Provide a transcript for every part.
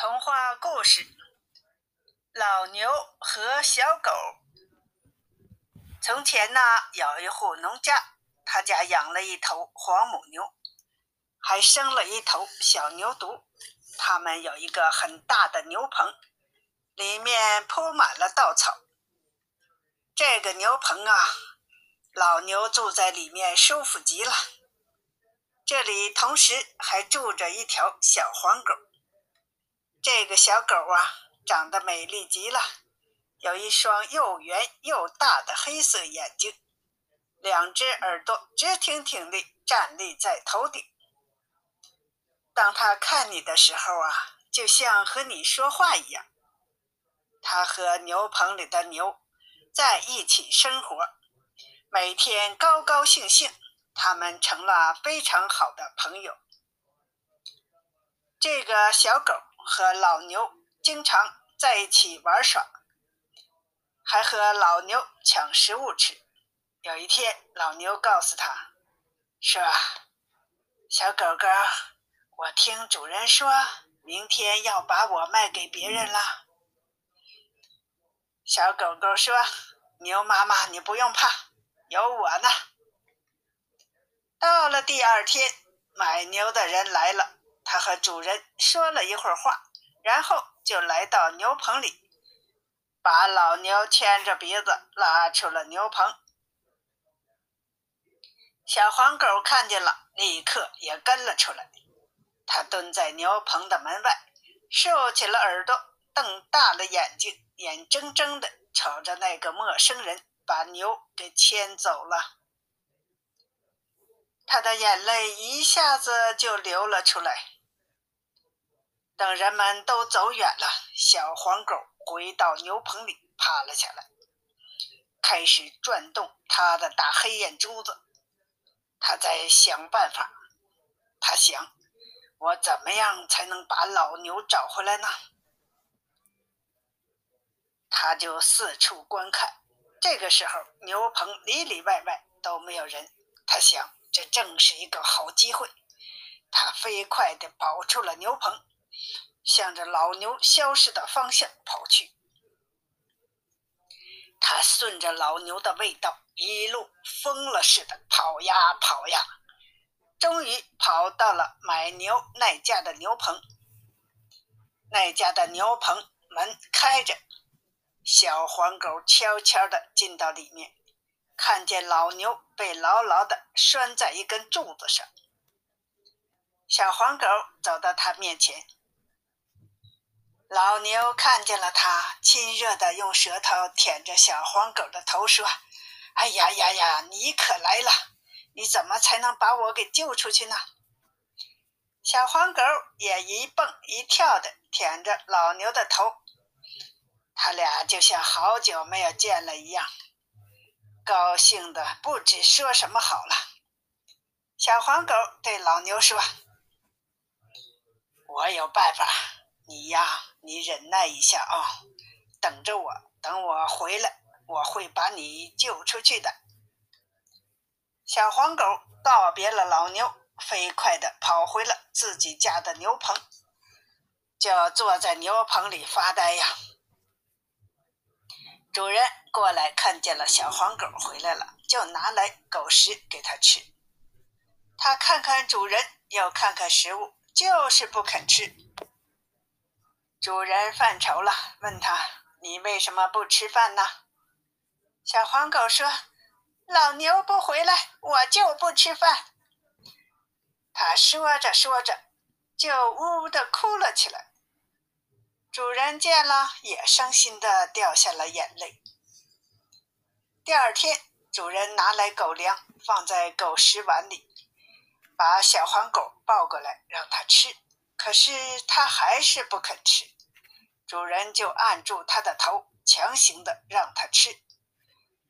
童话故事：老牛和小狗。从前呢，有一户农家，他家养了一头黄母牛，还生了一头小牛犊。他们有一个很大的牛棚，里面铺满了稻草。这个牛棚啊，老牛住在里面舒服极了。这里同时还住着一条小黄狗。这个小狗啊，长得美丽极了，有一双又圆又大的黑色眼睛，两只耳朵直挺挺地站立在头顶。当它看你的时候啊，就像和你说话一样。它和牛棚里的牛在一起生活，每天高高兴兴，他们成了非常好的朋友。这个小狗。和老牛经常在一起玩耍，还和老牛抢食物吃。有一天，老牛告诉他：“说，小狗狗，我听主人说，明天要把我卖给别人了。”小狗狗说：“牛妈妈，你不用怕，有我呢。”到了第二天，买牛的人来了。他和主人说了一会儿话，然后就来到牛棚里，把老牛牵着鼻子拉出了牛棚。小黄狗看见了，立刻也跟了出来。它蹲在牛棚的门外，竖起了耳朵，瞪大了眼睛，眼睁睁地瞅着那个陌生人把牛给牵走了。他的眼泪一下子就流了出来。等人们都走远了，小黄狗回到牛棚里，趴了下来，开始转动它的大黑眼珠子。它在想办法。它想：我怎么样才能把老牛找回来呢？它就四处观看。这个时候，牛棚里里外外都没有人。它想，这正是一个好机会。它飞快地跑出了牛棚。向着老牛消失的方向跑去，他顺着老牛的味道一路疯了似的跑呀跑呀，终于跑到了买牛那家的牛棚。那家的牛棚门开着，小黄狗悄悄地进到里面，看见老牛被牢牢地拴在一根柱子上。小黄狗走到他面前。老牛看见了它，亲热地用舌头舔着小黄狗的头，说：“哎呀呀呀，你可来了！你怎么才能把我给救出去呢？”小黄狗也一蹦一跳地舔着老牛的头，他俩就像好久没有见了一样，高兴的不知说什么好了。小黄狗对老牛说：“我有办法。”你呀，你忍耐一下啊，等着我，等我回来，我会把你救出去的。小黄狗告别了老牛，飞快地跑回了自己家的牛棚，就坐在牛棚里发呆呀。主人过来看见了小黄狗回来了，就拿来狗食给它吃。它看看主人，又看看食物，就是不肯吃。主人犯愁了，问他：“你为什么不吃饭呢？”小黄狗说：“老牛不回来，我就不吃饭。”他说着说着，就呜呜地哭了起来。主人见了，也伤心的掉下了眼泪。第二天，主人拿来狗粮，放在狗食碗里，把小黄狗抱过来让它吃。可是他还是不肯吃，主人就按住他的头，强行的让他吃。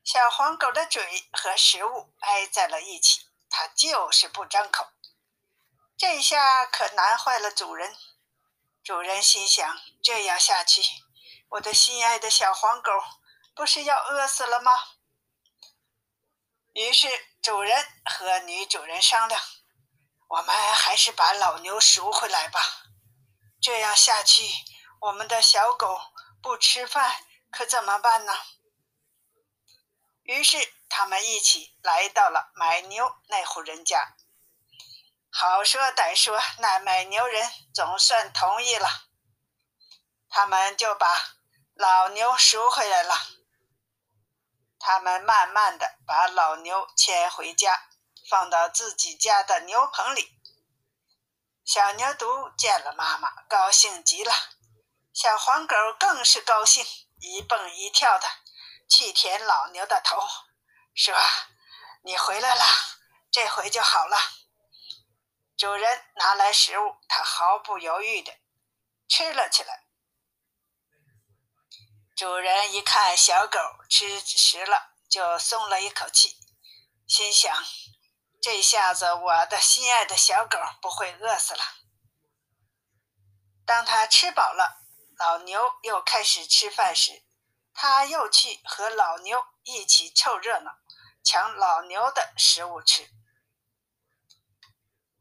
小黄狗的嘴和食物挨在了一起，它就是不张口。这下可难坏了主人。主人心想：这样下去，我的心爱的小黄狗不是要饿死了吗？于是主人和女主人商量。我们还是把老牛赎回来吧。这样下去，我们的小狗不吃饭可怎么办呢？于是他们一起来到了买牛那户人家。好说歹说，那买牛人总算同意了。他们就把老牛赎回来了。他们慢慢的把老牛牵回家，放到自己家的牛棚里。小牛犊见了妈妈，高兴极了。小黄狗更是高兴，一蹦一跳的去舔老牛的头，说：“你回来了，这回就好了。”主人拿来食物，它毫不犹豫的吃了起来。主人一看小狗吃食了，就松了一口气，心想。这下子，我的心爱的小狗不会饿死了。当他吃饱了，老牛又开始吃饭时，他又去和老牛一起凑热闹，抢老牛的食物吃。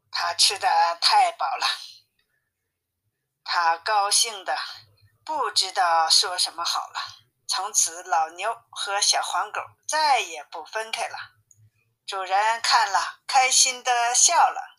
他吃的太饱了，他高兴的不知道说什么好了。从此，老牛和小黄狗再也不分开了。主人看了，开心的笑了。